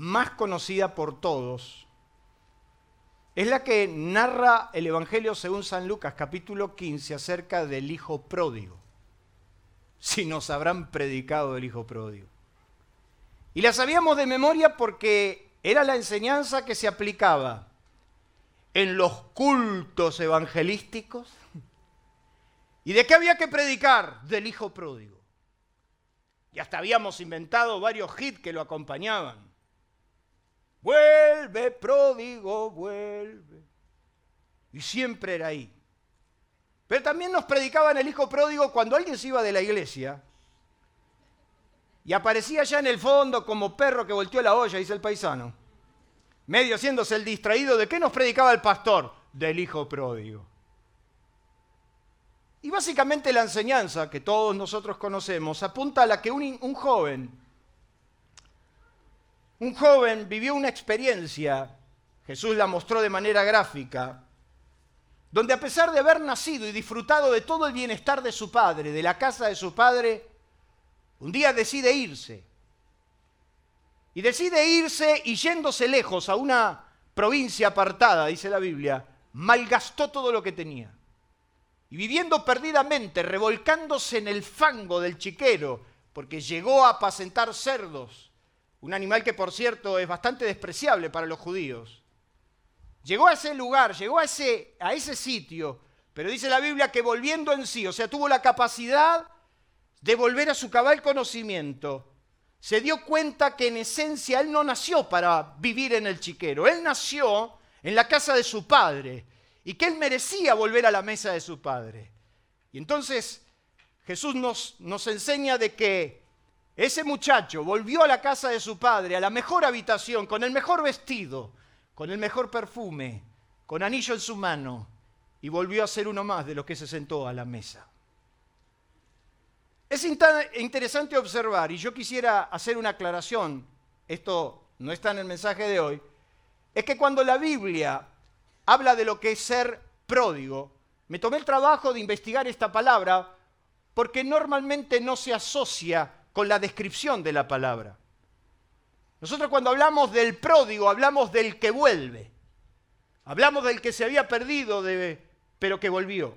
más conocida por todos, es la que narra el Evangelio según San Lucas, capítulo 15, acerca del Hijo Pródigo. Si nos habrán predicado del Hijo Pródigo. Y la sabíamos de memoria porque era la enseñanza que se aplicaba en los cultos evangelísticos. ¿Y de qué había que predicar? Del Hijo Pródigo. Y hasta habíamos inventado varios hits que lo acompañaban. Vuelve, pródigo, vuelve. Y siempre era ahí. Pero también nos predicaban el hijo pródigo cuando alguien se iba de la iglesia y aparecía ya en el fondo como perro que volteó la olla, dice el paisano. Medio haciéndose el distraído, ¿de qué nos predicaba el pastor? Del hijo pródigo. Y básicamente la enseñanza que todos nosotros conocemos apunta a la que un, un joven un joven vivió una experiencia, Jesús la mostró de manera gráfica, donde a pesar de haber nacido y disfrutado de todo el bienestar de su padre, de la casa de su padre, un día decide irse. Y decide irse y yéndose lejos a una provincia apartada, dice la Biblia, malgastó todo lo que tenía. Y viviendo perdidamente, revolcándose en el fango del chiquero, porque llegó a apacentar cerdos un animal que por cierto es bastante despreciable para los judíos. Llegó a ese lugar, llegó a ese, a ese sitio, pero dice la Biblia que volviendo en sí, o sea, tuvo la capacidad de volver a su cabal conocimiento, se dio cuenta que en esencia él no nació para vivir en el chiquero, él nació en la casa de su padre y que él merecía volver a la mesa de su padre. Y entonces Jesús nos, nos enseña de que ese muchacho volvió a la casa de su padre, a la mejor habitación, con el mejor vestido, con el mejor perfume, con anillo en su mano, y volvió a ser uno más de los que se sentó a la mesa. Es interesante observar, y yo quisiera hacer una aclaración, esto no está en el mensaje de hoy, es que cuando la Biblia habla de lo que es ser pródigo, me tomé el trabajo de investigar esta palabra porque normalmente no se asocia la descripción de la palabra. Nosotros cuando hablamos del pródigo, hablamos del que vuelve. Hablamos del que se había perdido, pero que volvió.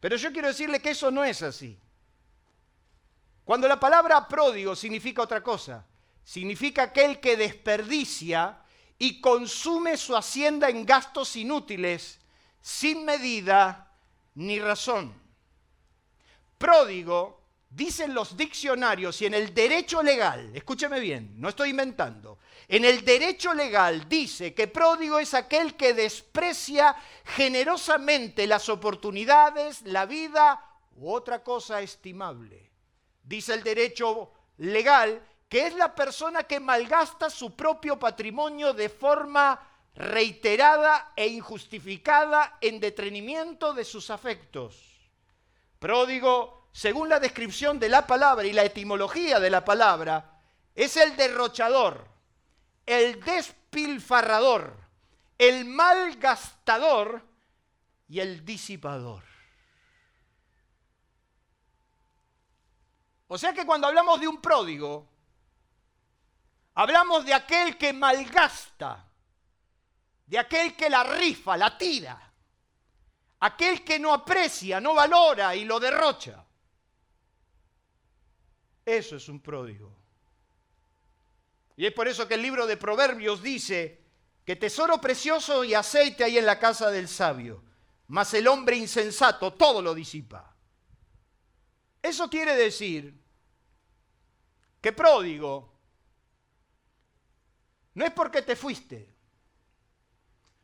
Pero yo quiero decirle que eso no es así. Cuando la palabra pródigo significa otra cosa, significa aquel que desperdicia y consume su hacienda en gastos inútiles, sin medida ni razón. Pródigo Dicen los diccionarios y en el derecho legal, escúcheme bien, no estoy inventando, en el derecho legal dice que pródigo es aquel que desprecia generosamente las oportunidades, la vida u otra cosa estimable. Dice el derecho legal que es la persona que malgasta su propio patrimonio de forma reiterada e injustificada en detrimento de sus afectos. Pródigo según la descripción de la palabra y la etimología de la palabra, es el derrochador, el despilfarrador, el malgastador y el disipador. O sea que cuando hablamos de un pródigo, hablamos de aquel que malgasta, de aquel que la rifa, la tira, aquel que no aprecia, no valora y lo derrocha. Eso es un pródigo. Y es por eso que el libro de Proverbios dice que tesoro precioso y aceite hay en la casa del sabio, mas el hombre insensato todo lo disipa. Eso quiere decir que pródigo no es porque te fuiste.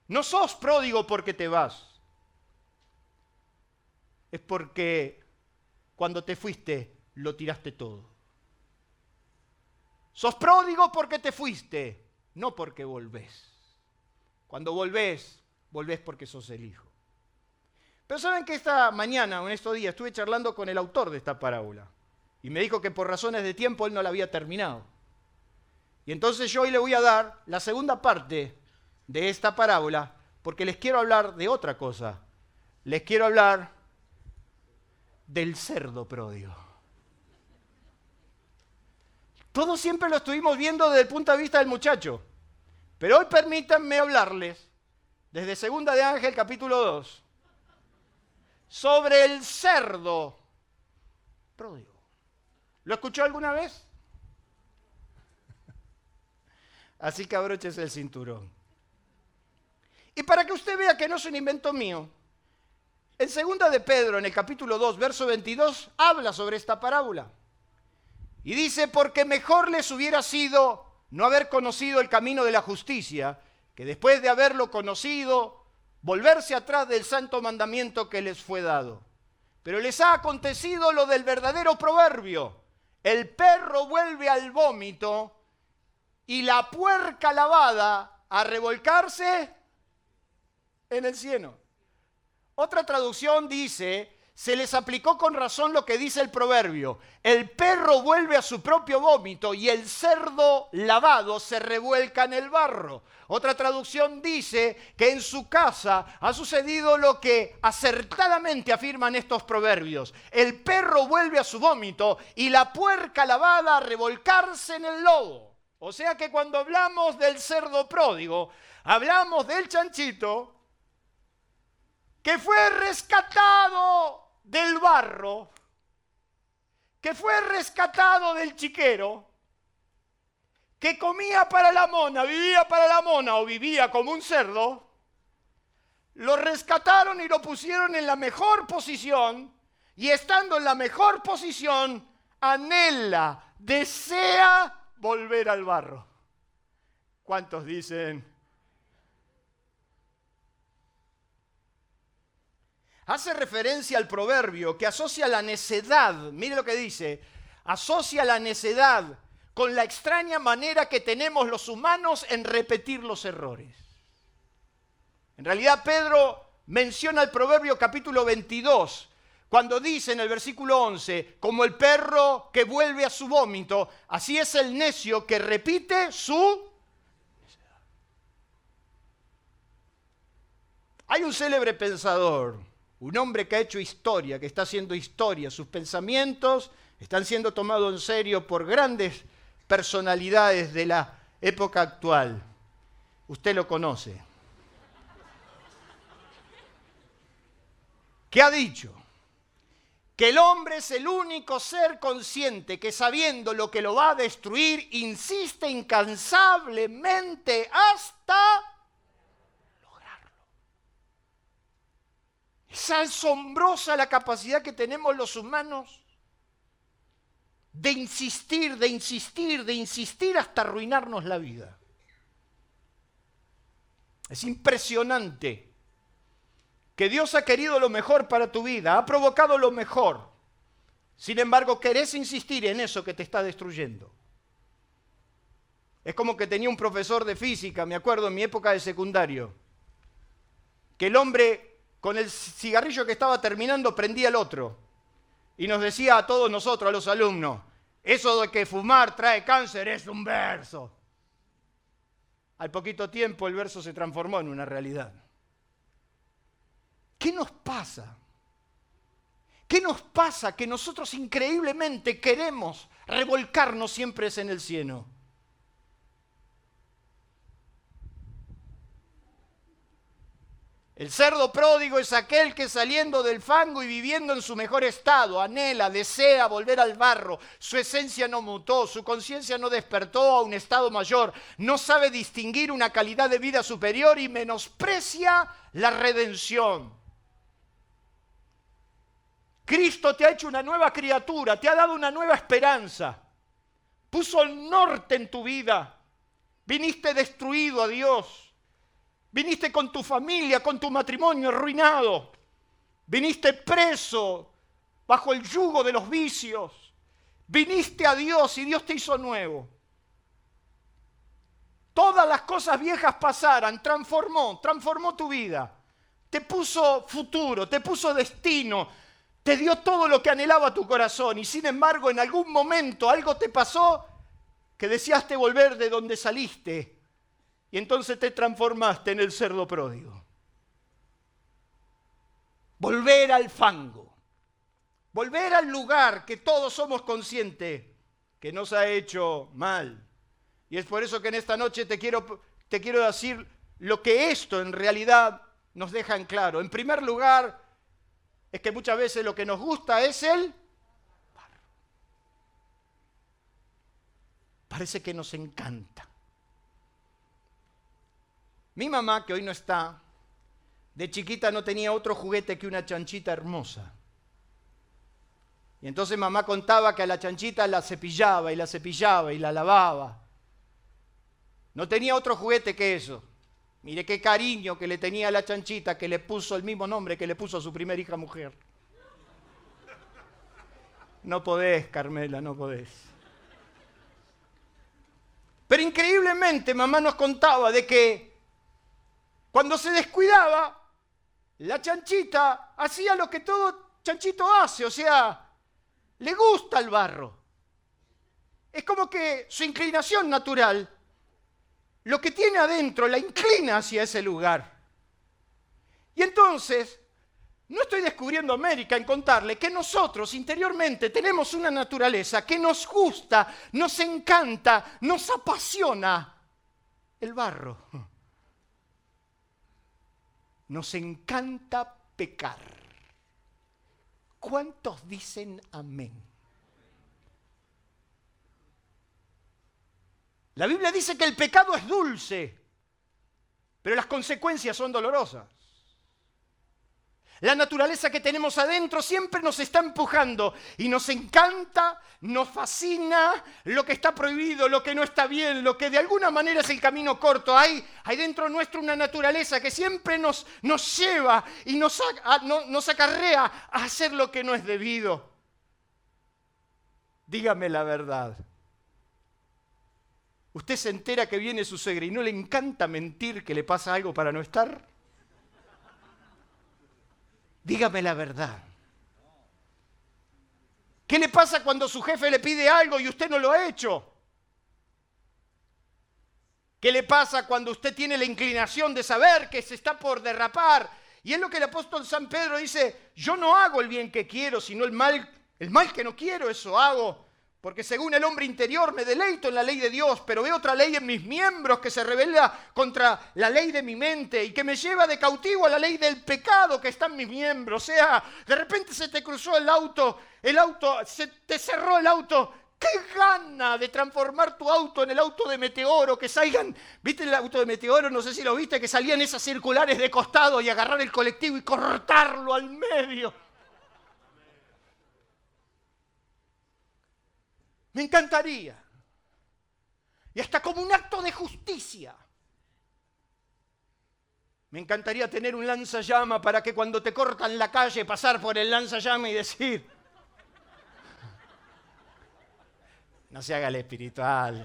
No sos pródigo porque te vas. Es porque cuando te fuiste lo tiraste todo. Sos pródigo porque te fuiste. no porque volvés. Cuando volvés, volvés porque sos el Hijo. Pero saben que esta mañana, en estos días, estuve charlando con el autor de esta parábola. Y me dijo que por razones de tiempo él no la había terminado. Y entonces yo hoy le voy a dar la segunda parte de esta parábola, porque les quiero hablar de otra cosa. Les quiero hablar del cerdo pródigo. Todo siempre lo estuvimos viendo desde el punto de vista del muchacho. Pero hoy permítanme hablarles, desde Segunda de Ángel capítulo 2, sobre el cerdo pródigo. ¿Lo escuchó alguna vez? Así que abroches el cinturón. Y para que usted vea que no es un invento mío, en segunda de Pedro, en el capítulo 2, verso 22, habla sobre esta parábola. Y dice, porque mejor les hubiera sido no haber conocido el camino de la justicia, que después de haberlo conocido, volverse atrás del santo mandamiento que les fue dado. Pero les ha acontecido lo del verdadero proverbio. El perro vuelve al vómito y la puerca lavada a revolcarse en el cielo. Otra traducción dice, se les aplicó con razón lo que dice el proverbio. El perro vuelve a su propio vómito y el cerdo lavado se revuelca en el barro. Otra traducción dice que en su casa ha sucedido lo que acertadamente afirman estos proverbios. El perro vuelve a su vómito y la puerca lavada a revolcarse en el lobo. O sea que cuando hablamos del cerdo pródigo, hablamos del chanchito que fue rescatado del barro, que fue rescatado del chiquero, que comía para la mona, vivía para la mona o vivía como un cerdo, lo rescataron y lo pusieron en la mejor posición y estando en la mejor posición, anhela, desea volver al barro. ¿Cuántos dicen, hace referencia al proverbio que asocia la necedad, mire lo que dice, asocia la necedad con la extraña manera que tenemos los humanos en repetir los errores. En realidad Pedro menciona el proverbio capítulo 22, cuando dice en el versículo 11, como el perro que vuelve a su vómito, así es el necio que repite su. Hay un célebre pensador un hombre que ha hecho historia, que está haciendo historia. Sus pensamientos están siendo tomados en serio por grandes personalidades de la época actual. Usted lo conoce. ¿Qué ha dicho? Que el hombre es el único ser consciente que sabiendo lo que lo va a destruir, insiste incansablemente hasta Es asombrosa la capacidad que tenemos los humanos de insistir, de insistir, de insistir hasta arruinarnos la vida. Es impresionante que Dios ha querido lo mejor para tu vida, ha provocado lo mejor. Sin embargo, querés insistir en eso que te está destruyendo. Es como que tenía un profesor de física, me acuerdo en mi época de secundario, que el hombre con el cigarrillo que estaba terminando prendía el otro. Y nos decía a todos nosotros, a los alumnos, eso de que fumar trae cáncer es un verso. Al poquito tiempo el verso se transformó en una realidad. ¿Qué nos pasa? ¿Qué nos pasa que nosotros increíblemente queremos revolcarnos siempre en el cielo? El cerdo pródigo es aquel que saliendo del fango y viviendo en su mejor estado, anhela, desea volver al barro. Su esencia no mutó, su conciencia no despertó a un estado mayor, no sabe distinguir una calidad de vida superior y menosprecia la redención. Cristo te ha hecho una nueva criatura, te ha dado una nueva esperanza, puso el norte en tu vida, viniste destruido a Dios Viniste con tu familia, con tu matrimonio arruinado. Viniste preso bajo el yugo de los vicios. Viniste a Dios y Dios te hizo nuevo. todas las cosas viejas pasaran, transformó, transformó tu vida. Te puso futuro, te puso destino, te dio todo lo que anhelaba tu corazón y sin embargo en algún momento algo te pasó que deseaste volver de donde saliste y entonces te transformaste en el cerdo pródigo. Volver al fango, volver al lugar que todos somos conscientes que nos ha hecho mal y es por eso que en esta noche te quiero, te quiero decir lo que esto en realidad nos deja en claro. En primer lugar, es que muchas veces lo que nos gusta es el. Parece que nos encanta. Mi mamá, que hoy no está, de chiquita no tenía otro juguete que una chanchita hermosa. Y entonces mamá contaba que a la chanchita la cepillaba y la cepillaba y la lavaba. No tenía otro juguete que eso. Mire qué cariño que le tenía a la chanchita que le puso el mismo nombre que le puso a su primera hija mujer. No podés, Carmela, no podés. Pero increíblemente mamá nos contaba de que cuando se descuidaba, la chanchita hacía lo que todo chanchito hace, o sea, le gusta el barro. Es como que su inclinación natural lo que tiene adentro la inclina hacia ese lugar. Y entonces, no estoy descubriendo América en contarle que nosotros interiormente tenemos una naturaleza que nos gusta, nos encanta, nos apasiona el barro. Nos encanta pecar. ¿Cuántos dicen amén? La Biblia dice que el pecado es dulce, pero las consecuencias son dolorosas. La naturaleza que tenemos adentro siempre nos está empujando y nos encanta, nos fascina lo que está prohibido, lo que no está bien, lo que de alguna manera es el camino corto. Hay, hay dentro nuestro una naturaleza que siempre nos, nos lleva y nos, nos acarrea a hacer lo que no es debido. Dígame la verdad. Usted se entera que viene su suegra y no le encanta mentir que le pasa algo para no estar. Dígame la verdad. ¿Qué le pasa cuando su jefe le pide algo y usted no lo ha hecho? ¿Qué le pasa cuando usted tiene la inclinación de saber que se está por derrapar? Y es lo que el apóstol San Pedro dice, yo no hago el bien que quiero, sino el mal, el mal que no quiero, eso hago. Porque según el hombre interior me deleito en la ley de Dios, pero veo otra ley en mis miembros que se revela contra la ley de mi mente y que me lleva de cautivo a la ley del pecado que está en mis miembros. O sea, de repente se te cruzó el auto, el auto, se te cerró el auto. ¡Qué gana de transformar tu auto en el auto de meteoro! Que salgan, ¿viste el auto de meteoro? No sé si lo viste, que salían esas circulares de costado y agarrar el colectivo y cortarlo al medio. Me encantaría. Y hasta como un acto de justicia. Me encantaría tener un lanzallama para que cuando te cortan la calle pasar por el lanzallama y decir, no se haga el espiritual.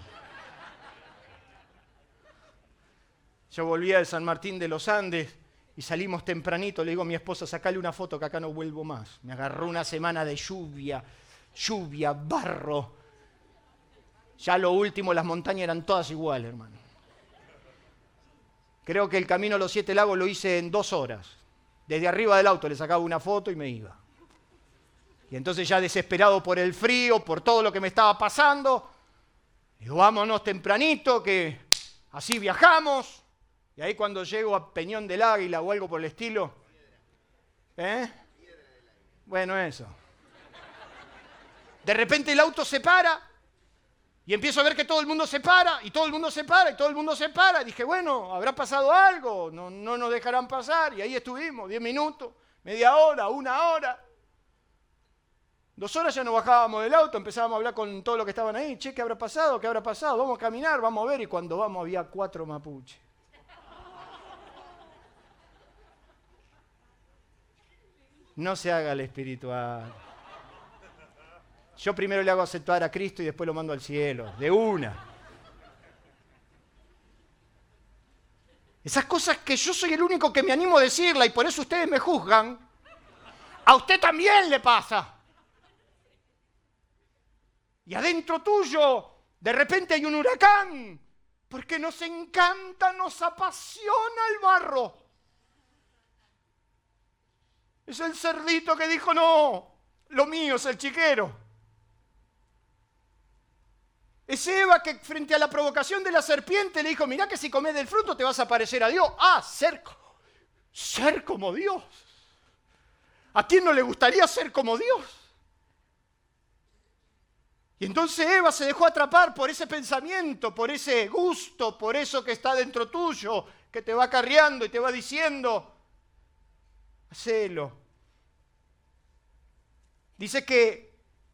Yo volvía de San Martín de los Andes y salimos tempranito. Le digo a mi esposa, sacale una foto que acá no vuelvo más. Me agarró una semana de lluvia, lluvia, barro. Ya lo último, las montañas eran todas iguales, hermano. Creo que el camino a los siete lagos lo hice en dos horas. Desde arriba del auto le sacaba una foto y me iba. Y entonces ya desesperado por el frío, por todo lo que me estaba pasando, digo, vámonos tempranito, que así viajamos. Y ahí cuando llego a Peñón del Águila o algo por el estilo, ¿eh? Bueno, eso. De repente el auto se para y empiezo a ver que todo el mundo se para, y todo el mundo se para, y todo el mundo se para. Y dije, bueno, habrá pasado algo, no, no nos dejarán pasar. Y ahí estuvimos, diez minutos, media hora, una hora. Dos horas ya nos bajábamos del auto, empezábamos a hablar con todos los que estaban ahí. Che, ¿qué habrá pasado? ¿Qué habrá pasado? Vamos a caminar, vamos a ver. Y cuando vamos había cuatro mapuches. No se haga el espiritual. Yo primero le hago aceptar a Cristo y después lo mando al cielo, de una. Esas cosas que yo soy el único que me animo a decirla y por eso ustedes me juzgan, a usted también le pasa. Y adentro tuyo, de repente hay un huracán, porque nos encanta, nos apasiona el barro. Es el cerdito que dijo, no, lo mío es el chiquero. Es Eva que frente a la provocación de la serpiente le dijo, mira que si comes del fruto te vas a parecer a Dios. Ah, ser, ser como Dios. ¿A quién no le gustaría ser como Dios? Y entonces Eva se dejó atrapar por ese pensamiento, por ese gusto, por eso que está dentro tuyo, que te va carriando y te va diciendo, hacelo. Dice que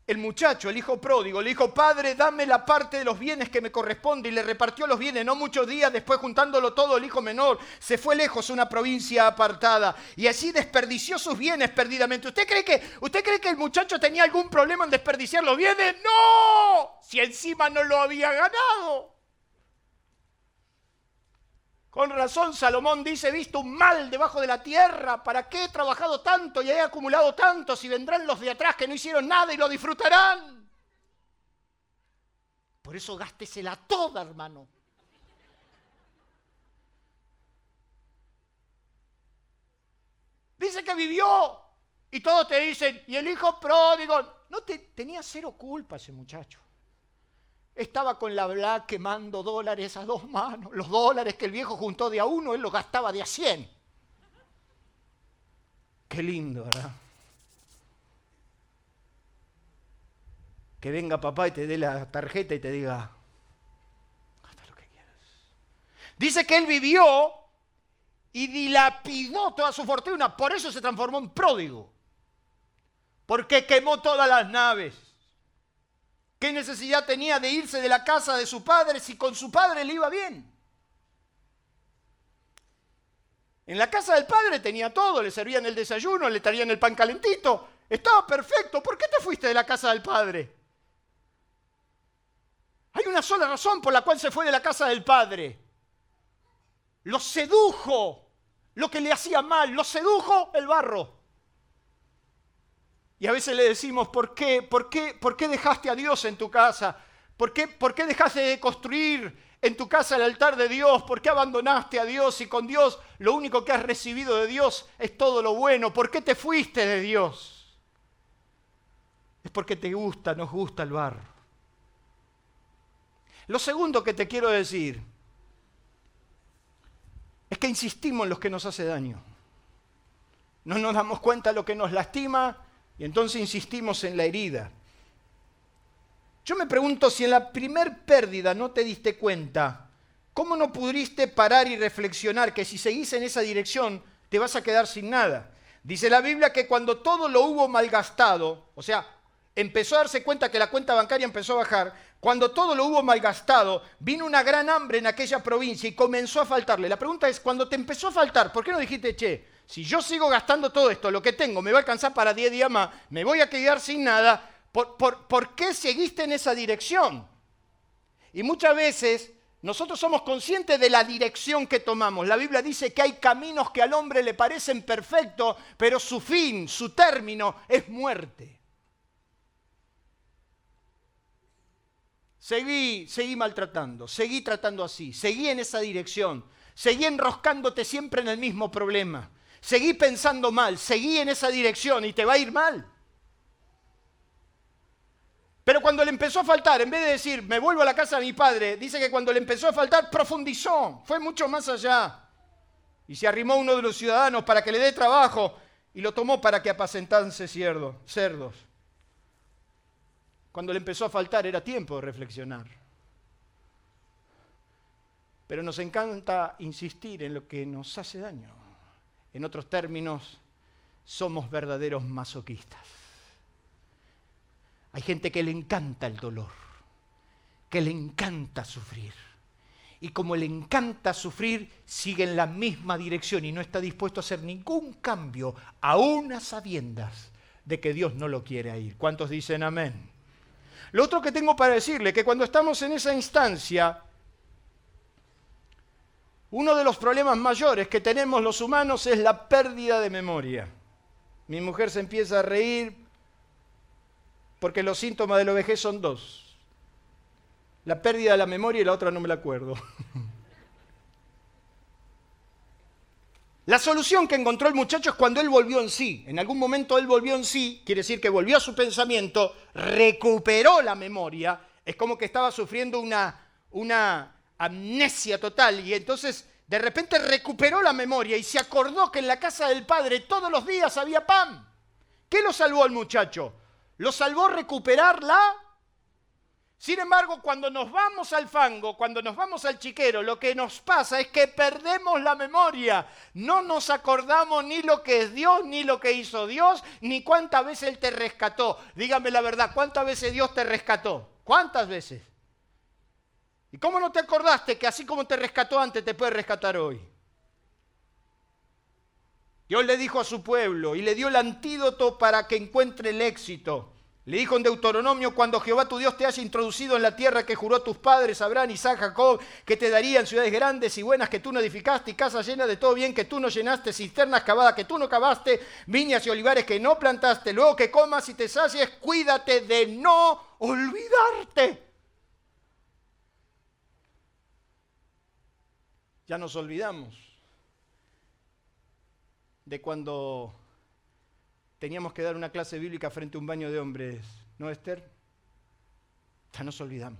el muchacho, el hijo pródigo, le dijo, Padre, dame la parte de los bienes que me corresponde y le repartió los bienes. No muchos días después, juntándolo todo, el hijo menor se fue lejos a una provincia apartada y así desperdició sus bienes perdidamente. ¿Usted cree que, usted cree que el muchacho tenía algún problema en desperdiciar los bienes? No, si encima no lo había ganado. Con razón Salomón dice, he visto un mal debajo de la tierra, ¿para qué he trabajado tanto y he acumulado tanto si vendrán los de atrás que no hicieron nada y lo disfrutarán? Por eso gástesela toda, hermano. Dice que vivió y todos te dicen, y el hijo pródigo, no te, tenía cero culpa ese muchacho. Estaba con la bla quemando dólares a dos manos. Los dólares que el viejo juntó de a uno, él los gastaba de a cien. Qué lindo, ¿verdad? Que venga papá y te dé la tarjeta y te diga, gasta lo que quieras. Dice que él vivió y dilapidó toda su fortuna, por eso se transformó en pródigo. Porque quemó todas las naves ¿Qué necesidad tenía de irse de la casa de su padre si con su padre le iba bien? En la casa del padre tenía todo, le servían el desayuno, le traían el pan calentito, estaba perfecto. ¿Por qué te fuiste de la casa del padre? Hay una sola razón por la cual se fue de la casa del padre. Lo sedujo lo que le hacía mal, lo sedujo el barro. Y a veces le decimos, ¿por qué, por qué, por qué dejaste a Dios en tu casa? ¿Por qué, ¿Por qué dejaste de construir en tu casa el altar de Dios? ¿Por qué abandonaste a Dios y con Dios lo único que has recibido de Dios es todo lo bueno? ¿Por qué te fuiste de Dios? Es porque te gusta, nos gusta el barro. Lo segundo que te quiero decir es que insistimos en lo que nos hace daño. No nos damos cuenta de lo que nos lastima y entonces insistimos en la herida. Yo me pregunto si en la primer pérdida no te diste cuenta, ¿cómo no pudiste parar y reflexionar que si seguís en esa dirección te vas a quedar sin nada? Dice la Biblia que cuando todo lo hubo malgastado, o sea, empezó a darse cuenta que la cuenta bancaria empezó a bajar, cuando todo lo hubo malgastado, vino una gran hambre en aquella provincia y comenzó a faltarle. La pregunta es, cuando te empezó a faltar, ¿por qué no dijiste, che, si yo sigo gastando todo esto, lo que tengo, me va a alcanzar para 10 días más, me voy a quedar sin nada, ¿por, qué seguiste en esa dirección? Y muchas veces nosotros somos conscientes de la dirección que tomamos. La Biblia dice que hay caminos que al hombre le parecen perfectos, pero su fin, su término es muerte. Seguí, seguí maltratando, seguí tratando así, seguí en esa dirección, seguí enroscándote siempre en el mismo problema. Seguí pensando mal, seguí en esa dirección y te va a ir mal. Pero cuando le empezó a faltar, en vez de decir, me vuelvo a la casa de mi padre, dice que cuando le empezó a faltar, profundizó, fue mucho más allá. Y se arrimó uno de los ciudadanos para que le dé trabajo y lo tomó para que apacentase cerdos. Cuando le empezó a faltar era tiempo de reflexionar. Pero nos encanta insistir en lo que nos hace daño. En otros términos, somos verdaderos masoquistas. Hay gente que le encanta el dolor, que le encanta sufrir. Y como le encanta sufrir, sigue en la misma dirección y no está dispuesto a hacer ningún cambio, aún a sabiendas de que Dios no lo quiere ir. ¿Cuántos dicen amén? Lo otro que tengo para decirle, que cuando estamos en esa instancia, Uno de los problemas mayores que tenemos los humanos es la pérdida de memoria. Mi mujer se empieza a reír porque los síntomas de la vejez son dos. La pérdida de la memoria y la otra no me la acuerdo. La solución que encontró el muchacho es cuando él volvió en sí. En algún momento él volvió en sí, quiere decir que volvió a su pensamiento, recuperó la memoria. Es como que estaba sufriendo una, una amnesia total y entonces de repente recuperó la memoria y se acordó que en la casa del padre todos los días había pan. ¿Qué lo salvó al muchacho? Lo salvó recuperar la... Sin embargo, cuando nos vamos al fango, cuando nos vamos al chiquero, lo que nos pasa es que perdemos la memoria. No nos acordamos ni lo que es Dios, ni lo que hizo Dios, ni cuántas veces Él te rescató. Dígame la verdad, ¿cuántas veces Dios te rescató? ¿Cuántas veces? ¿Y cómo no te acordaste que así como te rescató antes, te puede rescatar hoy? Dios le dijo a su pueblo y le dio el antídoto para que encuentre el éxito. Le dijo en Deuteronomio, cuando Jehová tu Dios te haya introducido en la tierra que juró a tus padres, Abraham, Isaac, Jacob, que te darían ciudades grandes y buenas que tú no edificaste y casas llenas de todo bien que tú no llenaste, cisternas cavadas que tú no cavaste, viñas y olivares que no plantaste, luego que comas y te sacies, cuídate de no olvidarte Ya nos olvidamos de cuando teníamos que dar una clase bíblica frente a un baño de hombres, ¿no, Esther? Ya nos olvidamos.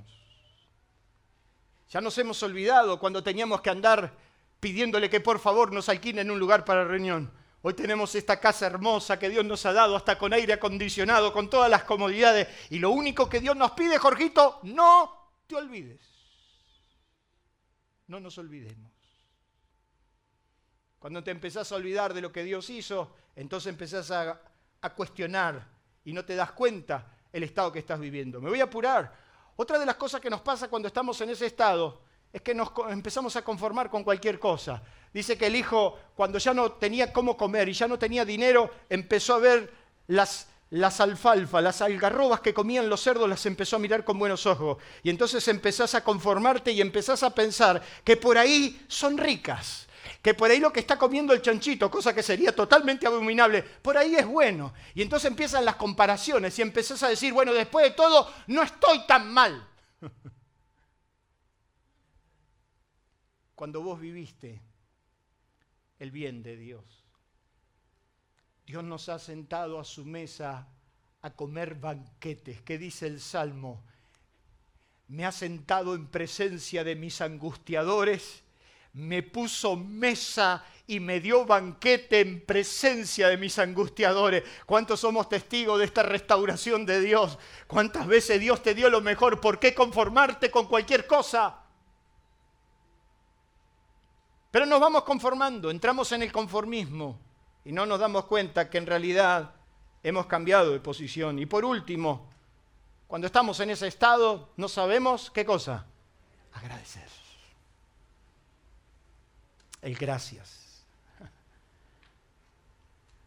Ya nos hemos olvidado cuando teníamos que andar pidiéndole que por favor nos alquilen un lugar para reunión. Hoy tenemos esta casa hermosa que Dios nos ha dado, hasta con aire acondicionado, con todas las comodidades. Y lo único que Dios nos pide, Jorgito, no te olvides. No nos olvidemos. Cuando te empezás a olvidar de lo que Dios hizo, entonces empezás a, cuestionar y no te das cuenta el estado que estás viviendo. Me voy a apurar. Otra de las cosas que nos pasa cuando estamos en ese estado es que nos empezamos a conformar con cualquier cosa. Dice que el hijo, cuando ya no tenía cómo comer y ya no tenía dinero, empezó a ver las, las alfalfas, las algarrobas que comían los cerdos, las empezó a mirar con buenos ojos. Y entonces empezás a conformarte y empezás a pensar que por ahí son ricas que por ahí lo que está comiendo el chanchito, cosa que sería totalmente abominable, por ahí es bueno. Y entonces empiezan las comparaciones y empezás a decir, bueno, después de todo, no estoy tan mal. Cuando vos viviste el bien de Dios, Dios nos ha sentado a su mesa a comer banquetes. ¿Qué dice el Salmo? Me ha sentado en presencia de mis angustiadores me puso mesa y me dio banquete en presencia de mis angustiadores. ¿Cuántos somos testigos de esta restauración de Dios? ¿Cuántas veces Dios te dio lo mejor? ¿Por qué conformarte con cualquier cosa? Pero nos vamos conformando, entramos en el conformismo y no nos damos cuenta que en realidad hemos cambiado de posición. Y por último, cuando estamos en ese estado, no sabemos qué cosa. Agradecer el gracias.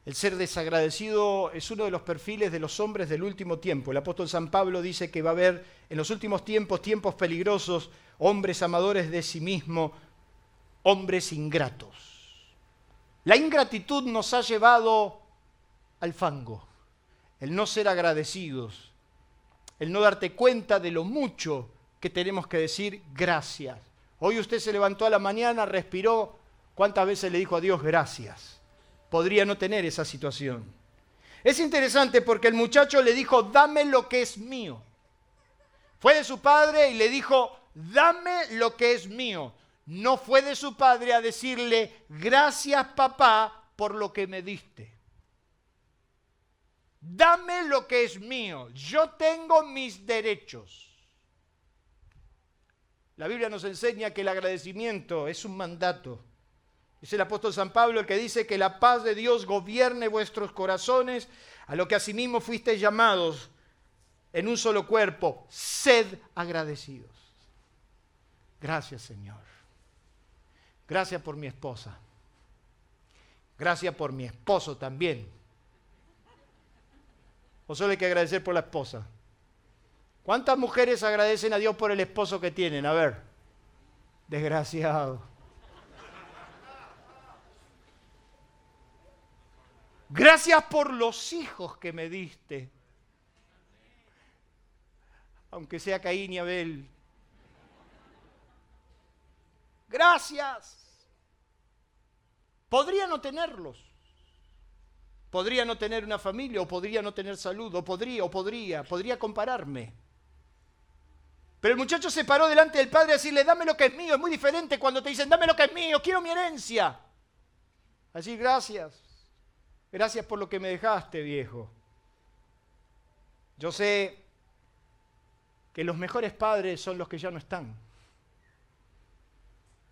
El ser desagradecido es uno de los perfiles de los hombres del último tiempo. El apóstol San Pablo dice que va a haber en los últimos tiempos tiempos peligrosos, hombres amadores de sí mismo, hombres ingratos. La ingratitud nos ha llevado al fango, el no ser agradecidos, el no darte cuenta de lo mucho que tenemos que decir gracias. Hoy usted se levantó a la mañana, respiró, ¿Cuántas veces le dijo a Dios gracias? Podría no tener esa situación. Es interesante porque el muchacho le dijo, dame lo que es mío. Fue de su padre y le dijo, dame lo que es mío. No fue de su padre a decirle, gracias papá por lo que me diste. Dame lo que es mío. Yo tengo mis derechos. La Biblia nos enseña que el agradecimiento es un mandato. Es el apóstol San Pablo el que dice que la paz de Dios gobierne vuestros corazones, a lo que asimismo fuisteis llamados en un solo cuerpo. Sed agradecidos. Gracias Señor. Gracias por mi esposa. Gracias por mi esposo también. O solo hay que agradecer por la esposa. ¿Cuántas mujeres agradecen a Dios por el esposo que tienen? A ver. Desgraciado. Gracias por los hijos que me diste. Aunque sea Caín y Abel. Gracias. Podría no tenerlos. Podría no tener una familia, o podría no tener salud, o podría, o podría, podría compararme. Pero el muchacho se paró delante del padre a decirle, dame lo que es mío. Es muy diferente cuando te dicen, dame lo que es mío, quiero mi herencia. Así, gracias. Gracias por lo que me dejaste, viejo. Yo sé que los mejores padres son los que ya no están.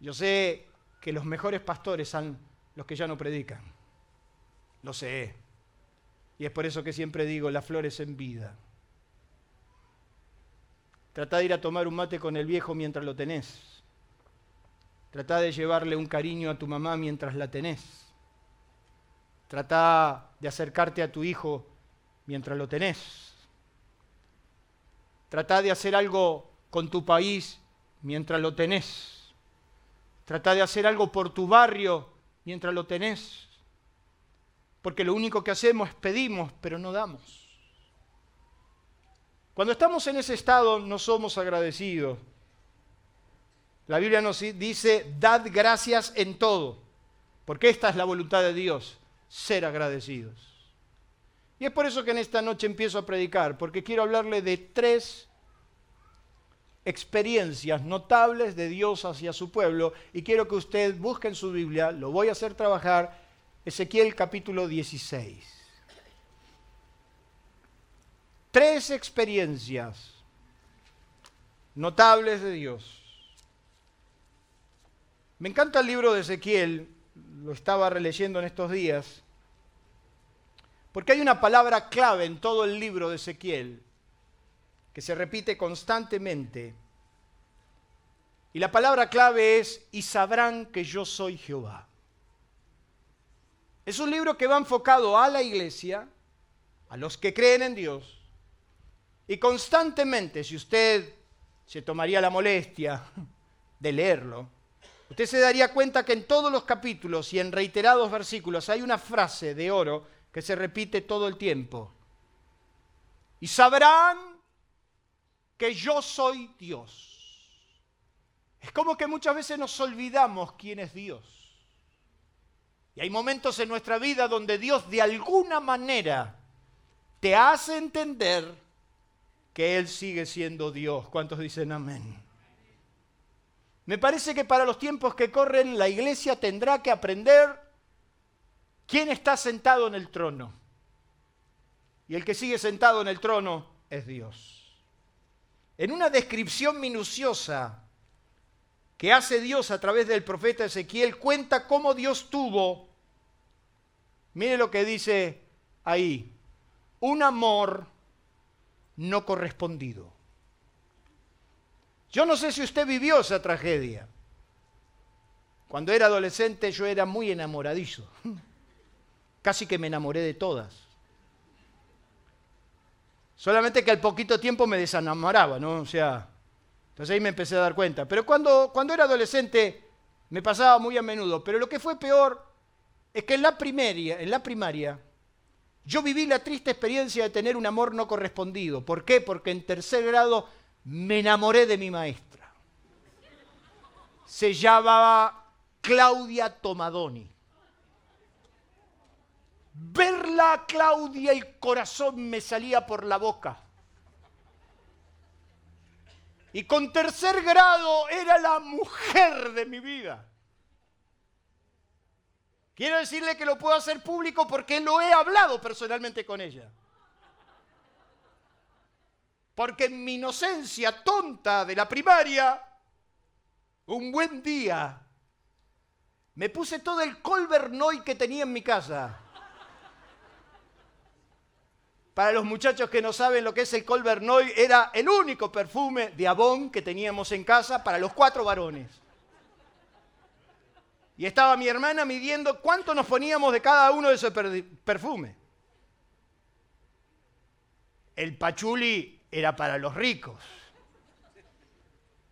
Yo sé que los mejores pastores son los que ya no predican. Lo sé. Y es por eso que siempre digo, las flores en vida. Trata de ir a tomar un mate con el viejo mientras lo tenés. Trata de llevarle un cariño a tu mamá mientras la tenés. Trata de acercarte a tu hijo mientras lo tenés. Trata de hacer algo con tu país mientras lo tenés. Trata de hacer algo por tu barrio mientras lo tenés porque lo único que hacemos es pedimos, pero no damos. Cuando estamos en ese estado no somos agradecidos. La Biblia nos dice, dad gracias en todo, porque esta es la voluntad de Dios, ser agradecidos. Y es por eso que en esta noche empiezo a predicar, porque quiero hablarle de tres experiencias notables de Dios hacia su pueblo y quiero que usted busque en su Biblia, lo voy a hacer trabajar Ezequiel capítulo 16. Tres experiencias notables de Dios. Me encanta el libro de Ezequiel, lo estaba releyendo en estos días, porque hay una palabra clave en todo el libro de Ezequiel que se repite constantemente. Y la palabra clave es, y sabrán que yo soy Jehová. Es un libro que va enfocado a la iglesia, a los que creen en Dios, y constantemente, si usted se tomaría la molestia de leerlo, usted se daría cuenta que en todos los capítulos y en reiterados versículos hay una frase de oro que se repite todo el tiempo. Y sabrán que yo soy Dios. Es como que muchas veces nos olvidamos quién es Dios. Y hay momentos en nuestra vida donde Dios de alguna manera te hace entender que Él sigue siendo Dios. ¿Cuántos dicen amén? Me parece que para los tiempos que corren la iglesia tendrá que aprender quién está sentado en el trono. Y el que sigue sentado en el trono es Dios. En una descripción minuciosa que hace Dios a través del profeta Ezequiel, cuenta cómo Dios tuvo, mire lo que dice ahí, un amor no correspondido. Yo no sé si usted vivió esa tragedia. Cuando era adolescente yo era muy enamoradizo. Casi que me enamoré de todas. Solamente que al poquito tiempo me desenamoraba, ¿no? O sea, entonces ahí me empecé a dar cuenta. Pero cuando, cuando era adolescente me pasaba muy a menudo. Pero lo que fue peor es que en la, primaria, en la primaria yo viví la triste experiencia de tener un amor no correspondido. ¿Por qué? Porque en tercer grado me enamoré de mi maestra. Se llamaba Claudia Tomadoni. Verla a Claudia el corazón me salía por la boca. Y con tercer grado era la mujer de mi vida. Quiero decirle que lo puedo hacer público porque lo he hablado personalmente con ella. Porque en mi inocencia tonta de la primaria, un buen día, me puse todo el Colbernoy que tenía en mi casa. Para los muchachos que no saben lo que es el Colbernoy, era el único perfume de Avon que teníamos en casa para los cuatro varones. Y estaba mi hermana midiendo cuánto nos poníamos de cada uno de esos perfumes. El pachuli era para los ricos.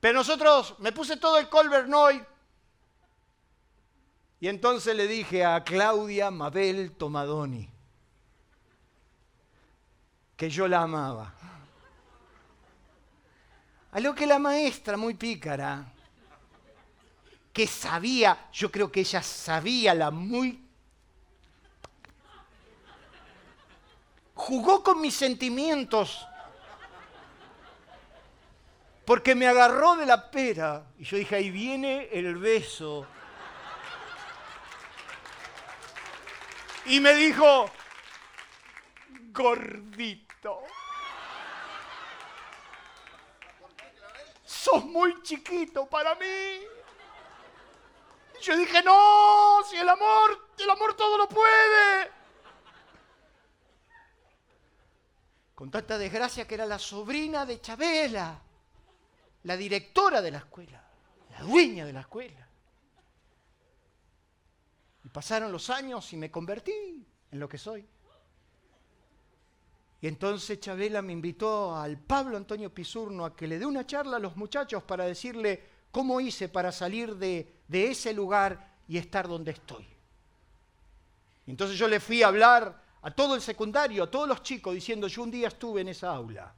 Pero nosotros, me puse todo el Colbernoy. Y entonces le dije a Claudia Mabel Tomadoni, que yo la amaba. A lo que la maestra, muy pícara, que sabía, yo creo que ella sabía la muy... Jugó con mis sentimientos porque me agarró de la pera y yo dije, ahí viene el beso. Y me dijo, gordito. Sos muy chiquito para mí. Y yo dije, no, si el amor, el amor todo lo puede. Con tanta desgracia que era la sobrina de Chabela la directora de la escuela, la dueña de la escuela. Y pasaron los años y me convertí en lo que soy. Y entonces Chabela me invitó al Pablo Antonio Pisurno a que le dé una charla a los muchachos para decirle cómo hice para salir de, de ese lugar y estar donde estoy. Y entonces yo le fui a hablar a todo el secundario, a todos los chicos, diciendo, yo un día estuve en esa aula.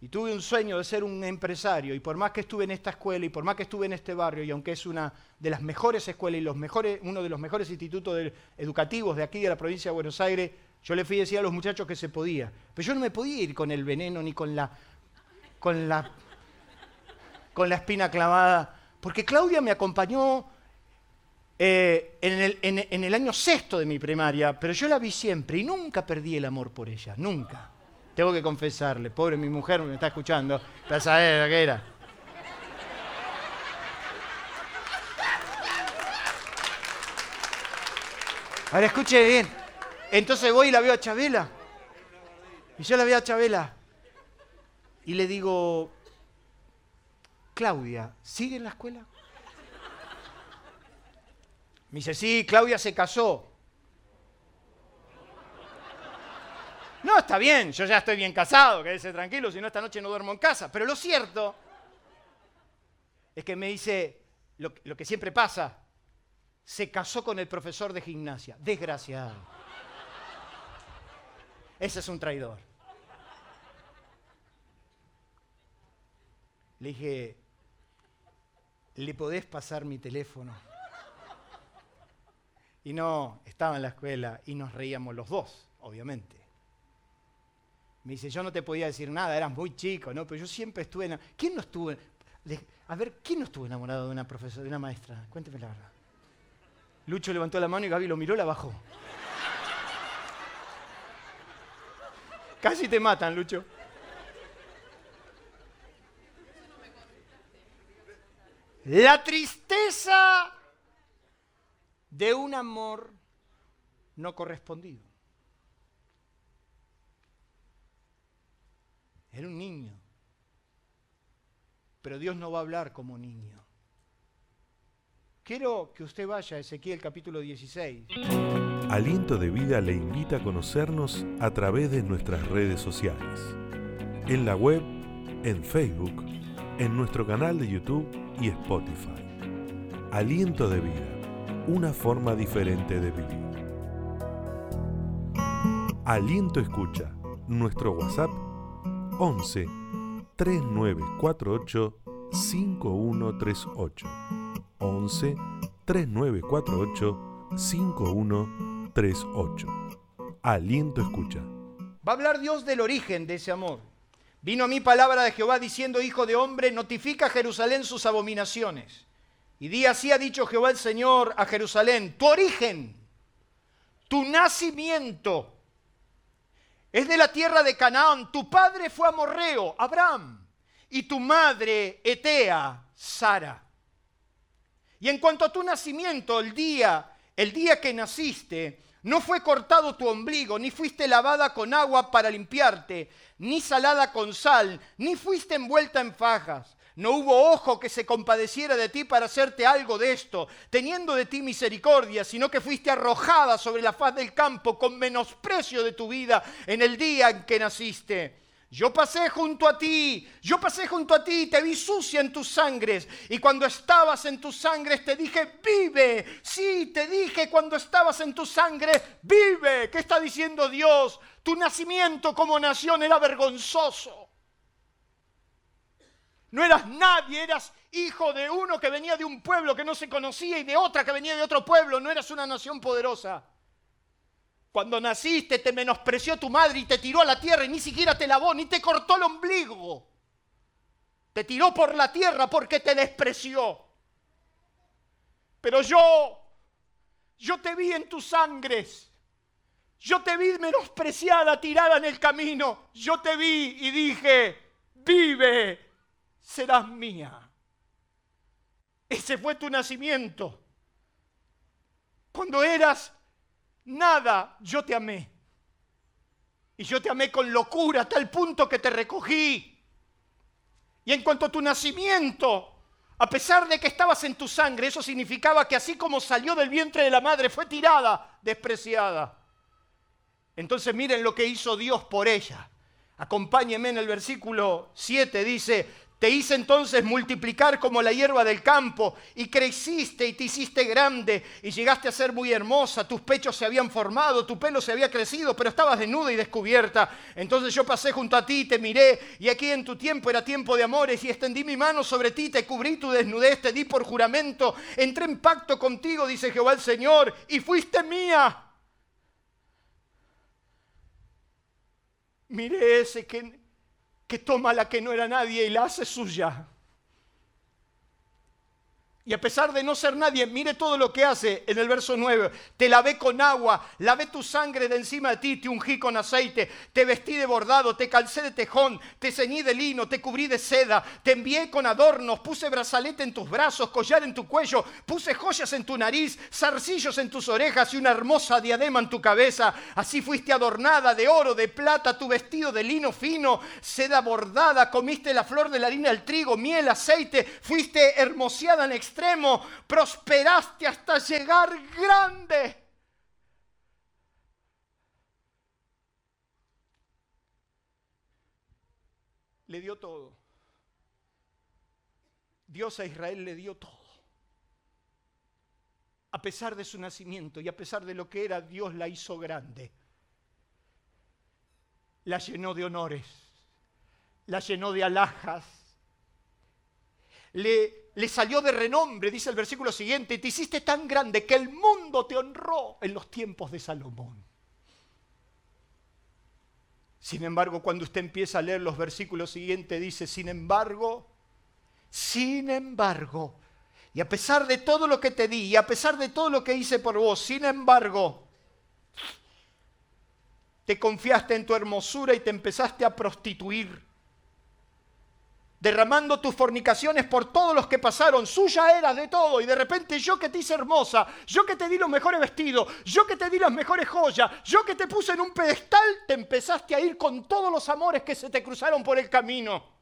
Y tuve un sueño de ser un empresario, y por más que estuve en esta escuela, y por más que estuve en este barrio, y aunque es una de las mejores escuelas y los mejores, uno de los mejores institutos educativos de aquí de la provincia de Buenos Aires, yo le fui a decir a los muchachos que se podía. Pero yo no me podía ir con el veneno ni con la, con la, con la espina clavada, porque Claudia me acompañó eh, en, el, en el año sexto de mi primaria, pero yo la vi siempre y nunca perdí el amor por ella, nunca. Tengo que confesarle, pobre mi mujer me está escuchando, la saber qué era. Ahora escuche bien. Entonces voy y la veo a Chabela. Y yo la veo a Chabela. Y le digo, Claudia, ¿sigue en la escuela? Me dice, sí, Claudia se casó. No, está bien, yo ya estoy bien casado, quédese tranquilo, si no esta noche no duermo en casa. Pero lo cierto es que me dice lo, lo que siempre pasa, se casó con el profesor de gimnasia. Desgraciado. Ese es un traidor. Le dije, ¿le podés pasar mi teléfono? Y no, estaba en la escuela y nos reíamos los dos, obviamente. Me dice, yo no te podía decir nada, eras muy chico, ¿no? Pero yo siempre estuve enamorado. ¿Quién no estuvo? A ver, ¿quién no estuvo enamorado de una profesora, de una maestra? Cuénteme la verdad. Lucho levantó la mano y Gaby lo miró, la bajó. Casi te matan, Lucho. La tristeza de un amor no correspondido. Era un niño. Pero Dios no va a hablar como niño. Quiero que usted vaya a Ezequiel capítulo 16. Aliento de Vida le invita a conocernos a través de nuestras redes sociales. En la web, en Facebook, en nuestro canal de YouTube y Spotify. Aliento de Vida, una forma diferente de vivir. Aliento Escucha, nuestro WhatsApp 11 3948 5138. 11 3948 5138. Aliento escucha. Va a hablar Dios del origen de ese amor. Vino a mí palabra de Jehová diciendo, Hijo de hombre, notifica a Jerusalén sus abominaciones. Y di así ha dicho Jehová el Señor a Jerusalén, tu origen, tu nacimiento es de la tierra de Canaán. Tu padre fue amorreo, Abraham, y tu madre, Etea, Sara. Y en cuanto a tu nacimiento, el día, el día que naciste, no fue cortado tu ombligo, ni fuiste lavada con agua para limpiarte, ni salada con sal, ni fuiste envuelta en fajas. No hubo ojo que se compadeciera de ti para hacerte algo de esto, teniendo de ti misericordia, sino que fuiste arrojada sobre la faz del campo con menosprecio de tu vida en el día en que naciste. Yo pasé junto a ti, yo pasé junto a ti, te vi sucia en tus sangres. Y cuando estabas en tus sangres te dije, vive. Sí, te dije cuando estabas en tu sangre, vive. ¿Qué está diciendo Dios? Tu nacimiento como nación era vergonzoso. No eras nadie, eras hijo de uno que venía de un pueblo que no se conocía y de otra que venía de otro pueblo. No eras una nación poderosa. Cuando naciste te menospreció tu madre y te tiró a la tierra y ni siquiera te lavó, ni te cortó el ombligo. Te tiró por la tierra porque te despreció. Pero yo, yo te vi en tus sangres. Yo te vi menospreciada, tirada en el camino. Yo te vi y dije, vive, serás mía. Ese fue tu nacimiento. Cuando eras nada, yo te amé. Y yo te amé con locura a tal punto que te recogí. Y en cuanto a tu nacimiento, a pesar de que estabas en tu sangre, eso significaba que así como salió del vientre de la madre, fue tirada, despreciada. Entonces miren lo que hizo Dios por ella. Acompáñenme en el versículo 7, dice, te hice entonces multiplicar como la hierba del campo y creciste y te hiciste grande y llegaste a ser muy hermosa. Tus pechos se habían formado, tu pelo se había crecido, pero estabas desnuda y descubierta. Entonces yo pasé junto a ti, te miré y aquí en tu tiempo era tiempo de amores y extendí mi mano sobre ti, te cubrí tu desnudez, te di por juramento. Entré en pacto contigo, dice Jehová el Señor, y fuiste mía. Miré ese que que toma la que no era nadie y la hace suya. Y a pesar de no ser nadie, mire todo lo que hace en el verso 9. Te lavé con agua, lavé tu sangre de encima de ti, te ungí con aceite, te vestí de bordado, te calcé de tejón, te ceñí de lino, te cubrí de seda, te envié con adornos, puse brazalete en tus brazos, collar en tu cuello, puse joyas en tu nariz, zarcillos en tus orejas y una hermosa diadema en tu cabeza. Así fuiste adornada de oro, de plata, tu vestido de lino fino, seda bordada, comiste la flor de la harina del trigo, miel, aceite, fuiste hermoseada en prosperaste hasta llegar grande. Le dio todo. Dios a Israel le dio todo. A pesar de su nacimiento y a pesar de lo que era, Dios la hizo grande. La llenó de honores, la llenó de alhajas, le salió de renombre, dice el versículo siguiente, y te hiciste tan grande que el mundo te honró en los tiempos de Salomón. Sin embargo, cuando usted empieza a leer los versículos siguientes, dice, sin embargo, sin embargo, y a pesar de todo lo que te di, y a pesar de todo lo que hice por vos, sin embargo, te confiaste en tu hermosura y te empezaste a prostituir derramando tus fornicaciones por todos los que pasaron, suya era de todo, y de repente yo que te hice hermosa, yo que te di los mejores vestidos, yo que te di las mejores joyas, yo que te puse en un pedestal, te empezaste a ir con todos los amores que se te cruzaron por el camino.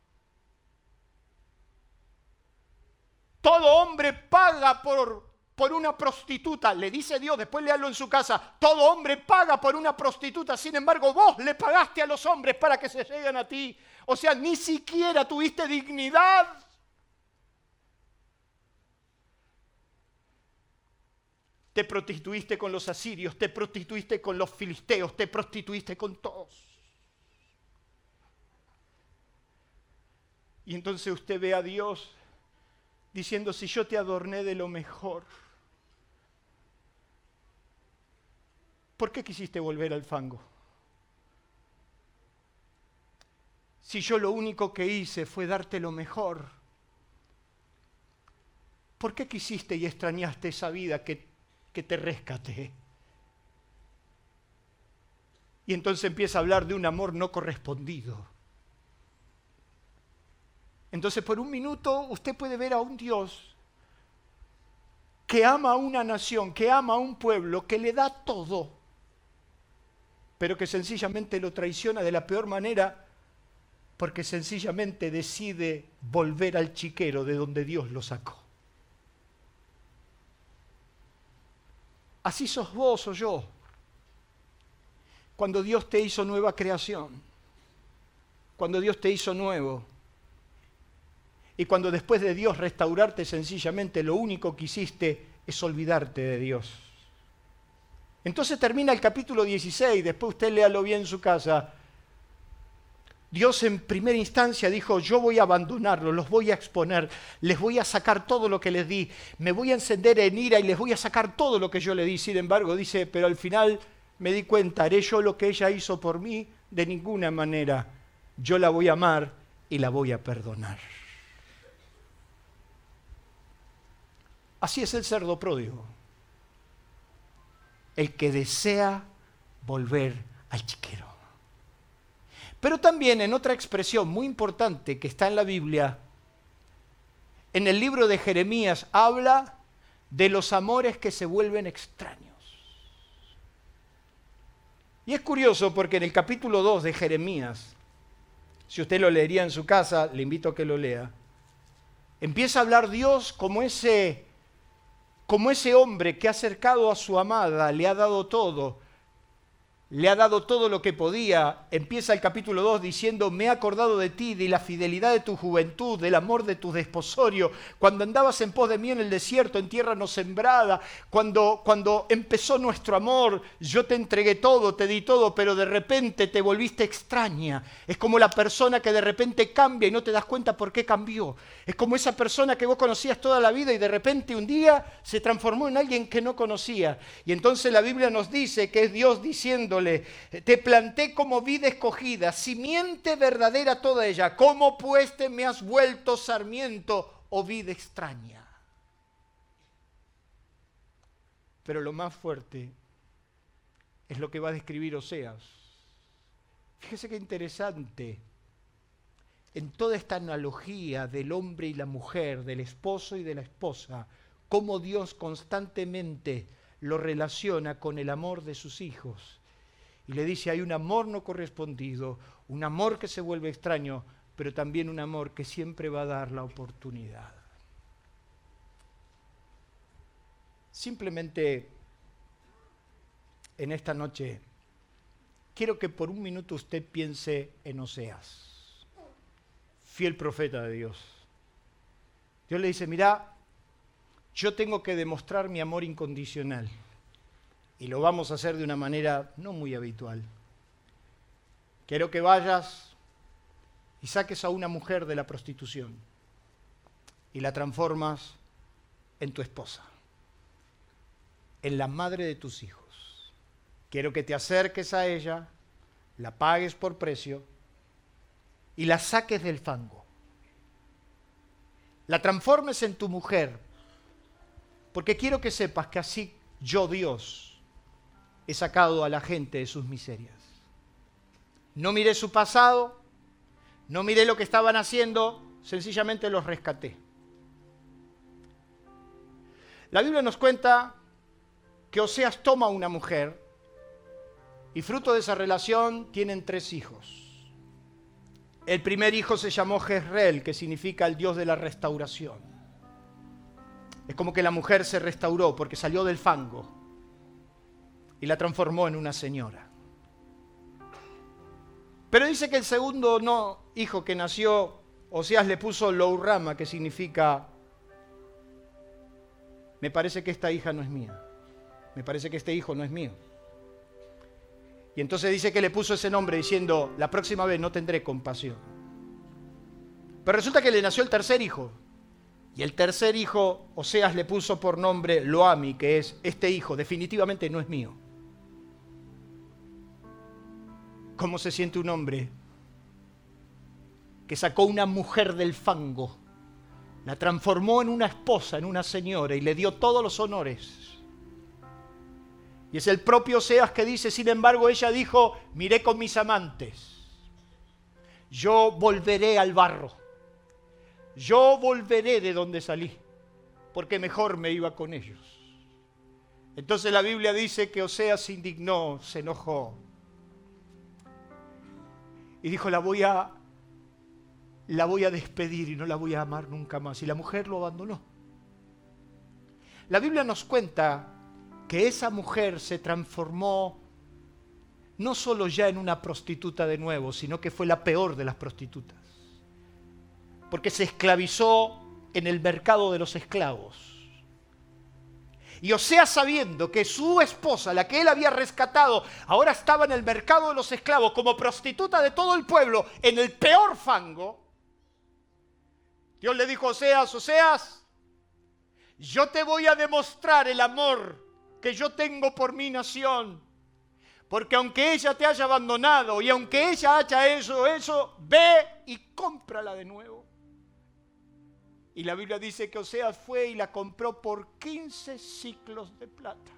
Todo hombre paga por, por una prostituta, le dice Dios, después lealo en su casa, todo hombre paga por una prostituta, sin embargo vos le pagaste a los hombres para que se lleguen a ti. O sea, ni siquiera tuviste dignidad. Te prostituiste con los asirios, te prostituiste con los filisteos, te prostituiste con todos. Y entonces usted ve a Dios diciendo, si yo te adorné de lo mejor, ¿por qué quisiste volver al fango? Si yo lo único que hice fue darte lo mejor? ¿Por qué quisiste y extrañaste esa vida que, que te rescaté? Y entonces empieza a hablar de un amor no correspondido. Entonces por un minuto usted puede ver a un Dios que ama a una nación, que ama a un pueblo, que le da todo, pero que sencillamente lo traiciona de la peor manera porque sencillamente decide volver al chiquero de donde Dios lo sacó. Así sos vos o yo, cuando Dios te hizo nueva creación. cuando Dios te hizo nuevo. Y cuando después de Dios restaurarte sencillamente lo único que hiciste es olvidarte de Dios. Entonces termina el capítulo 16, después usted léalo bien en su casa. Dios en primera instancia dijo, yo voy a abandonarlos, los voy a exponer, les voy a sacar todo lo que les di, me voy a encender en ira y les voy a sacar todo lo que yo le di. Sin embargo, dice, pero al final me di cuenta, haré yo lo que ella hizo por mí, de ninguna manera. Yo la voy a amar y la voy a perdonar. Así es el cerdo pródigo, el que desea volver al chiquero. Pero también en otra expresión muy importante que está en la Biblia, en el libro de Jeremías habla de los amores que se vuelven extraños. Y es curioso porque en el capítulo 2 de Jeremías, si usted lo leería en su casa, le invito a que lo lea, empieza a hablar Dios como ese, como ese hombre que ha acercado a su amada, le ha dado todo, le ha dado todo lo que podía. Empieza el capítulo 2 diciendo, me he acordado de ti, de la fidelidad de tu juventud, del amor de tu desposorio, cuando andabas en pos de mí en el desierto, en tierra no sembrada, cuando, cuando empezó nuestro amor, yo te entregué todo, te di todo, pero de repente te volviste extraña. Es como la persona que de repente cambia y no te das cuenta por qué cambió. Es como esa persona que vos conocías toda la vida y de repente un día se transformó en alguien que no conocía. Y entonces la Biblia nos dice que es Dios diciendo, te planté como vida escogida, simiente verdadera toda ella, ¿cómo pues te me has vuelto sarmiento o vida extraña? Pero lo más fuerte es lo que va a describir Oseas. Fíjese qué interesante. En toda esta analogía del hombre y la mujer, del esposo y de la esposa, cómo Dios constantemente lo relaciona con el amor de sus hijos y le dice, hay un amor no correspondido, un amor que se vuelve extraño, pero también un amor que siempre va a dar la oportunidad. Simplemente en esta noche quiero que por un minuto usted piense en Oseas, fiel profeta de Dios. Dios le dice, mira, yo tengo que demostrar mi amor incondicional y lo vamos a hacer de una manera no muy habitual. Quiero que vayas y saques a una mujer de la prostitución y la transformas en tu esposa, en la madre de tus hijos. Quiero que te acerques a ella, la pagues por precio y la saques del fango. La transformes en tu mujer, porque quiero que sepas que así yo Dios he sacado a la gente de sus miserias. No miré su pasado, no miré lo que estaban haciendo, sencillamente los rescaté. La Biblia nos cuenta que Oseas toma una mujer y fruto de esa relación tienen tres hijos. El primer hijo se llamó Jezreel, que significa el Dios de la restauración. Es como que la mujer se restauró porque salió del fango y la transformó en una señora. Pero dice que el segundo no, hijo que nació, Oseas le puso Lourama, que significa, me parece que esta hija no es mía, me parece que este hijo no es mío. Y entonces dice que le puso ese nombre diciendo, la próxima vez no tendré compasión. Pero resulta que le nació el tercer hijo. Y el tercer hijo, Oseas le puso por nombre Loami, que es, este hijo definitivamente no es mío. Cómo se siente un hombre que sacó una mujer del fango, la transformó en una esposa, en una señora y le dio todos los honores. Y es el propio Oseas que dice, sin embargo, ella dijo, miré con mis amantes, yo volveré al barro, yo volveré de donde salí, porque mejor me iba con ellos. Entonces la Biblia dice que Oseas se indignó, se enojó, y dijo, la voy a la voy a despedir y no la voy a amar nunca más. Y la mujer lo abandonó. La Biblia nos cuenta que esa mujer se transformó no solo ya en una prostituta de nuevo, sino que fue la peor de las prostitutas. Porque se esclavizó en el mercado de los esclavos. Y Oseas sabiendo que su esposa, la que él había rescatado, ahora estaba en el mercado de los esclavos como prostituta de todo el pueblo, en el peor fango, Dios le dijo a Oseas, Oseas, yo te voy a demostrar el amor que yo tengo por mi nación. Porque aunque ella te haya abandonado y aunque ella haya eso, eso, ve y cómprala de nuevo. Y la Biblia dice que Oseas fue y la compró por 15 ciclos de plata.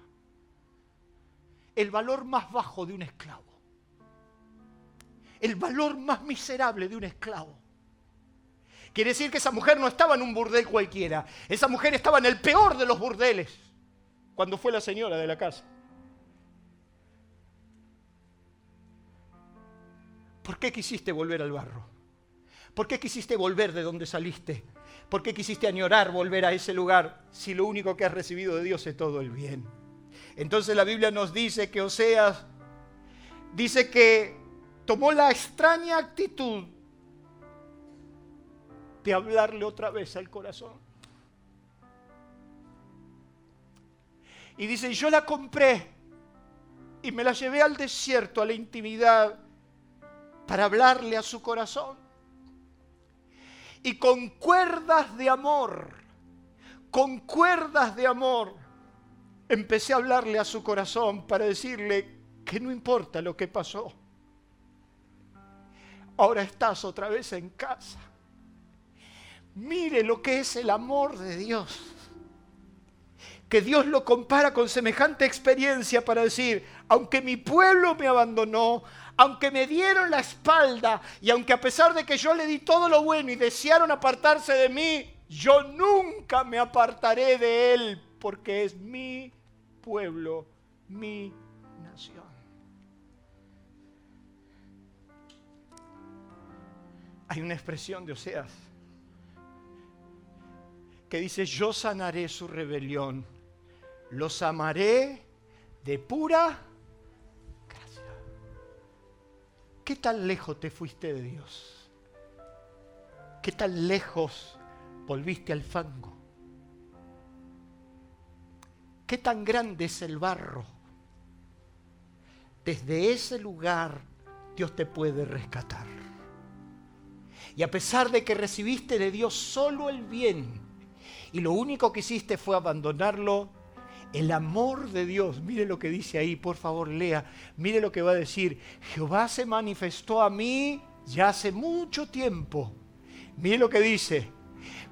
El valor más bajo de un esclavo. El valor más miserable de un esclavo. Quiere decir que esa mujer no estaba en un burdel cualquiera. Esa mujer estaba en el peor de los burdeles cuando fue la señora de la casa. ¿Por qué quisiste volver al barro? ¿Por qué quisiste volver de donde saliste? ¿Por qué quisiste añorar volver a ese lugar si lo único que has recibido de Dios es todo el bien? Entonces la Biblia nos dice que Oseas dice que tomó la extraña actitud de hablarle otra vez al corazón. Y dice, yo la compré y me la llevé al desierto, a la intimidad, para hablarle a su corazón y con cuerdas de amor, con cuerdas de amor, empecé a hablarle a su corazón para decirle que no importa lo que pasó. Ahora estás otra vez en casa. Mire lo que es el amor de Dios. Que Dios lo compara con semejante experiencia para decir, aunque mi pueblo me abandonó, aunque me dieron la espalda y aunque a pesar de que yo le di todo lo bueno y desearon apartarse de mí, yo nunca me apartaré de él porque es mi pueblo, mi nación. Hay una expresión de Oseas que dice, yo sanaré su rebelión, los amaré de pura ¿Qué tan lejos te fuiste de Dios? ¿Qué tan lejos volviste al fango? ¿Qué tan grande es el barro? Desde ese lugar Dios te puede rescatar. Y a pesar de que recibiste de Dios solo el bien y lo único que hiciste fue abandonarlo, el amor de Dios, mire lo que dice ahí, por favor lea, mire lo que va a decir. Jehová se manifestó a mí ya hace mucho tiempo. Mire lo que dice.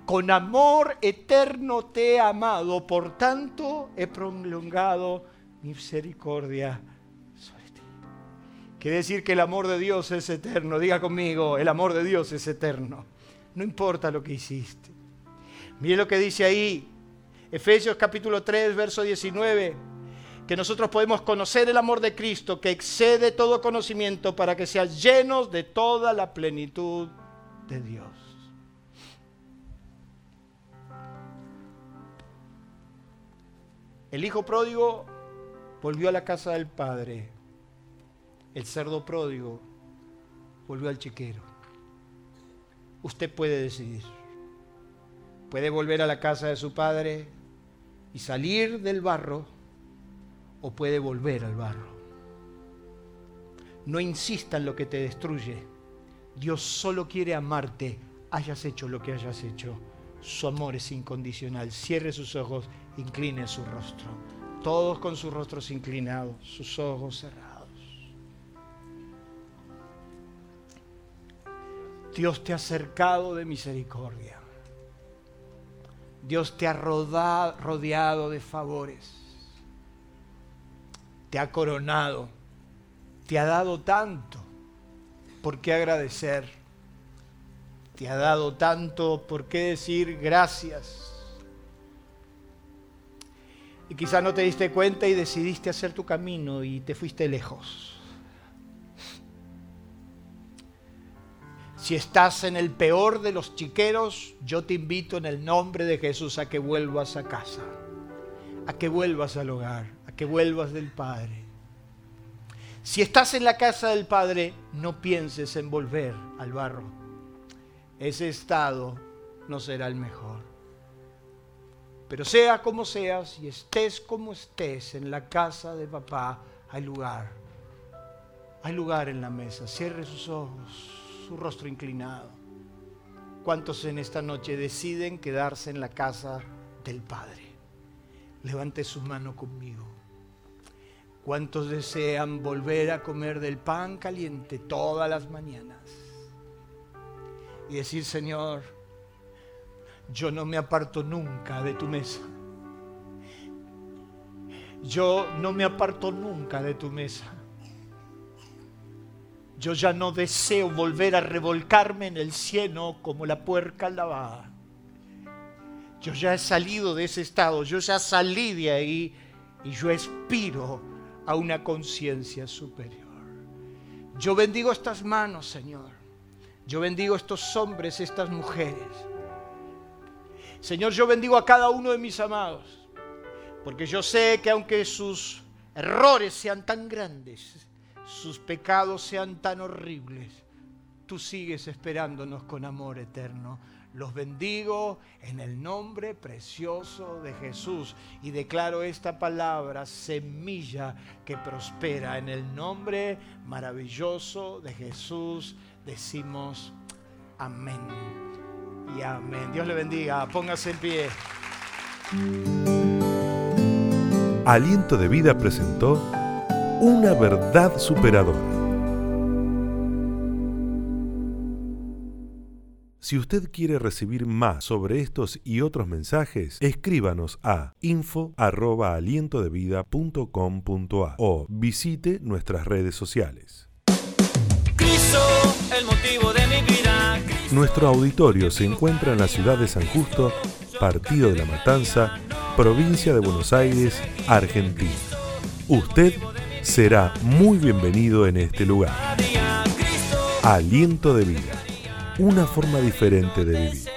Con amor eterno te he amado, por tanto he prolongado mi misericordia sobre ti. Quiere decir que el amor de Dios es eterno. Diga conmigo, el amor de Dios es eterno. No importa lo que hiciste. Mire lo que dice ahí, Efesios capítulo 3, verso 19, que nosotros podemos conocer el amor de Cristo que excede todo conocimiento para que sean llenos de toda la plenitud de Dios. El hijo pródigo volvió a la casa del padre. El cerdo pródigo volvió al chiquero. Usted puede decidir. Puede volver a la casa de su padre y salir del barro o puede volver al barro. No insista en lo que te destruye. Dios solo quiere amarte, hayas hecho lo que hayas hecho. Su amor es incondicional. Cierre sus ojos, incline su rostro. Todos con sus rostros inclinados, sus ojos cerrados. Dios te ha cercado de misericordia. Dios te ha rodeado de favores, te ha coronado, te ha dado tanto por qué agradecer, te ha dado tanto por qué decir gracias. Y quizá no te diste cuenta y decidiste hacer tu camino y te fuiste lejos. Si estás en el peor de los chiqueros, yo te invito en el nombre de Jesús a que vuelvas a casa, a que vuelvas al hogar, a que vuelvas del Padre. Si estás en la casa del Padre, no pienses en volver al barro. Ese estado no será el mejor. Pero sea como seas y estés como estés en la casa de papá, hay lugar. Hay lugar en la mesa. Cierre sus ojos, su rostro inclinado. ¿Cuántos en esta noche deciden quedarse en la casa del Padre? Levante su mano conmigo. ¿Cuántos desean volver a comer del pan caliente todas las mañanas? Y decir, Señor, yo no me aparto nunca de tu mesa. Yo no me aparto nunca de tu mesa. Yo ya no deseo volver a revolcarme en el cieno como la puerca lavada. Yo ya he salido de ese estado, yo ya salí de ahí y yo expiro a una conciencia superior. Yo bendigo estas manos, Señor. Yo bendigo estos hombres, estas mujeres. Señor, yo bendigo a cada uno de mis amados, porque yo sé que aunque sus errores sean tan grandes, sus pecados sean tan horribles, tú sigues esperándonos con amor eterno los bendigo en el nombre precioso de Jesús y declaro esta palabra, semilla que prospera. En el nombre maravilloso de Jesús decimos amén y amén. Dios le bendiga, póngase en pie. Aliento de Vida presentó una verdad superadora. Si usted quiere recibir más sobre estos y otros mensajes, escríbanos a info@alientodevida.com.a o visite nuestras redes sociales. el motivo de mi vida. Nuestro auditorio se encuentra en la ciudad de San Justo, Partido de la Matanza, provincia de Buenos Aires, Argentina. Usted será muy bienvenido en este lugar. Aliento de vida una forma diferente de vivir.